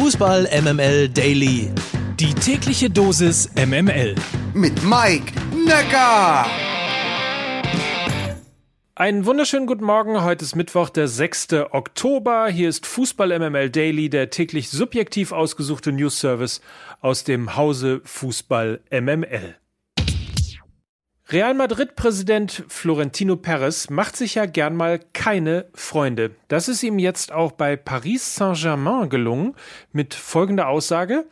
Fußball MML Daily. Die tägliche Dosis MML. Mit Mike Necker. Einen wunderschönen guten Morgen. Heute ist Mittwoch, der 6. Oktober. Hier ist Fußball MML Daily, der täglich subjektiv ausgesuchte News Service aus dem Hause Fußball MML. Real Madrid-Präsident Florentino Perez macht sich ja gern mal keine Freunde. Das ist ihm jetzt auch bei Paris Saint-Germain gelungen mit folgender Aussage.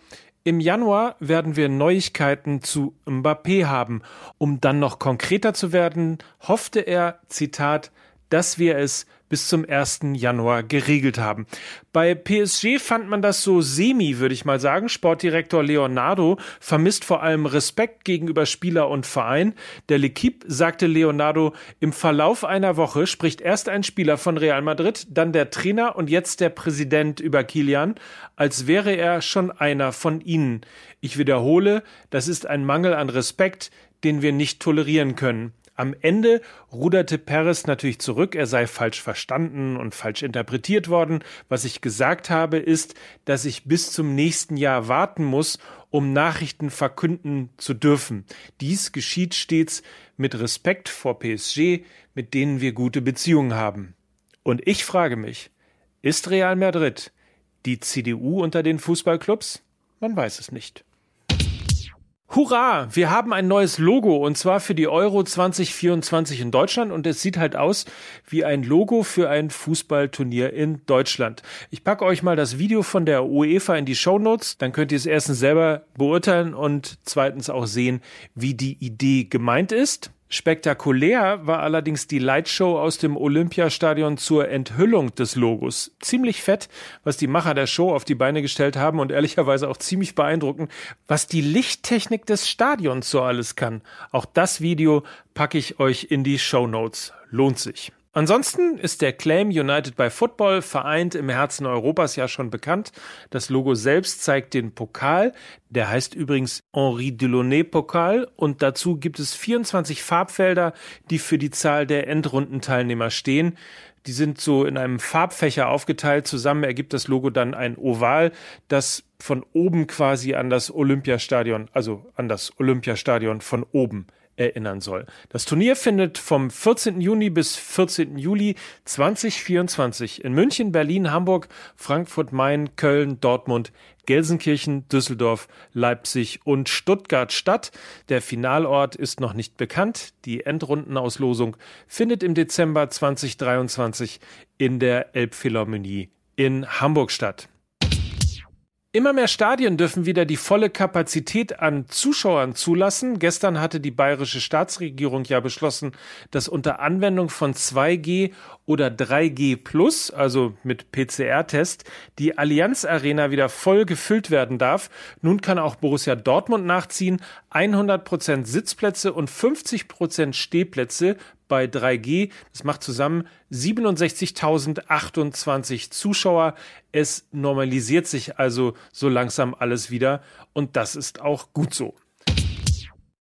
Im Januar werden wir Neuigkeiten zu Mbappé haben. Um dann noch konkreter zu werden, hoffte er, Zitat, dass wir es bis zum 1. Januar geregelt haben. Bei PSG fand man das so semi, würde ich mal sagen. Sportdirektor Leonardo vermisst vor allem Respekt gegenüber Spieler und Verein. Der L'Equipe sagte Leonardo, im Verlauf einer Woche spricht erst ein Spieler von Real Madrid, dann der Trainer und jetzt der Präsident über Kilian, als wäre er schon einer von ihnen. Ich wiederhole, das ist ein Mangel an Respekt, den wir nicht tolerieren können. Am Ende ruderte Perez natürlich zurück, er sei falsch verstanden und falsch interpretiert worden. Was ich gesagt habe, ist, dass ich bis zum nächsten Jahr warten muss, um Nachrichten verkünden zu dürfen. Dies geschieht stets mit Respekt vor PSG, mit denen wir gute Beziehungen haben. Und ich frage mich, ist Real Madrid die CDU unter den Fußballclubs? Man weiß es nicht. Hurra! Wir haben ein neues Logo und zwar für die Euro 2024 in Deutschland und es sieht halt aus wie ein Logo für ein Fußballturnier in Deutschland. Ich packe euch mal das Video von der UEFA in die Show Notes, dann könnt ihr es erstens selber beurteilen und zweitens auch sehen, wie die Idee gemeint ist. Spektakulär war allerdings die Lightshow aus dem Olympiastadion zur Enthüllung des Logos. Ziemlich fett, was die Macher der Show auf die Beine gestellt haben und ehrlicherweise auch ziemlich beeindruckend, was die Lichttechnik des Stadions so alles kann. Auch das Video packe ich euch in die Show Notes. Lohnt sich. Ansonsten ist der Claim United by Football vereint im Herzen Europas ja schon bekannt. Das Logo selbst zeigt den Pokal. Der heißt übrigens Henri Delaunay Pokal und dazu gibt es 24 Farbfelder, die für die Zahl der Endrundenteilnehmer stehen. Die sind so in einem Farbfächer aufgeteilt. Zusammen ergibt das Logo dann ein Oval, das von oben quasi an das Olympiastadion, also an das Olympiastadion von oben erinnern soll. Das Turnier findet vom 14. Juni bis 14. Juli 2024 in München, Berlin, Hamburg, Frankfurt, Main, Köln, Dortmund, Gelsenkirchen, Düsseldorf, Leipzig und Stuttgart statt. Der Finalort ist noch nicht bekannt. Die Endrundenauslosung findet im Dezember 2023 in der Elbphilharmonie in Hamburg statt. Immer mehr Stadien dürfen wieder die volle Kapazität an Zuschauern zulassen. Gestern hatte die bayerische Staatsregierung ja beschlossen, dass unter Anwendung von 2G oder 3G Plus, also mit PCR-Test, die Allianz Arena wieder voll gefüllt werden darf. Nun kann auch Borussia Dortmund nachziehen. 100 Prozent Sitzplätze und 50 Prozent Stehplätze bei 3G. Das macht zusammen 67.028 Zuschauer. Es normalisiert sich also so langsam alles wieder und das ist auch gut so.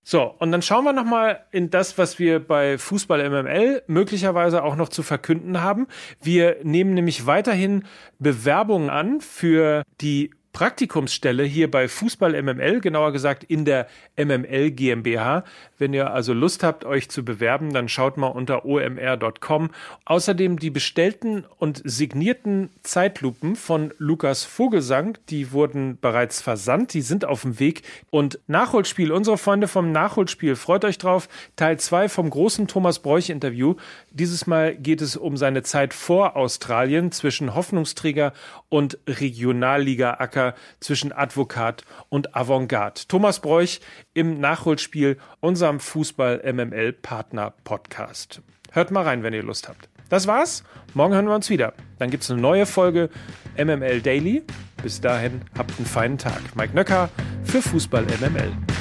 So, und dann schauen wir nochmal in das, was wir bei Fußball MML möglicherweise auch noch zu verkünden haben. Wir nehmen nämlich weiterhin Bewerbungen an für die Praktikumsstelle hier bei Fußball MML, genauer gesagt in der MML GmbH. Wenn ihr also Lust habt, euch zu bewerben, dann schaut mal unter omr.com. Außerdem die bestellten und signierten Zeitlupen von Lukas Vogelsang, die wurden bereits versandt, die sind auf dem Weg. Und Nachholspiel, unsere Freunde vom Nachholspiel, freut euch drauf. Teil 2 vom großen Thomas Bräuch Interview. Dieses Mal geht es um seine Zeit vor Australien zwischen Hoffnungsträger und Regionalliga Acker zwischen Advokat und Avantgarde. Thomas Bräuch im Nachholspiel, unserem Fußball-MML-Partner-Podcast. Hört mal rein, wenn ihr Lust habt. Das war's. Morgen hören wir uns wieder. Dann gibt's eine neue Folge MML Daily. Bis dahin, habt einen feinen Tag. Mike Nöcker für Fußball MML.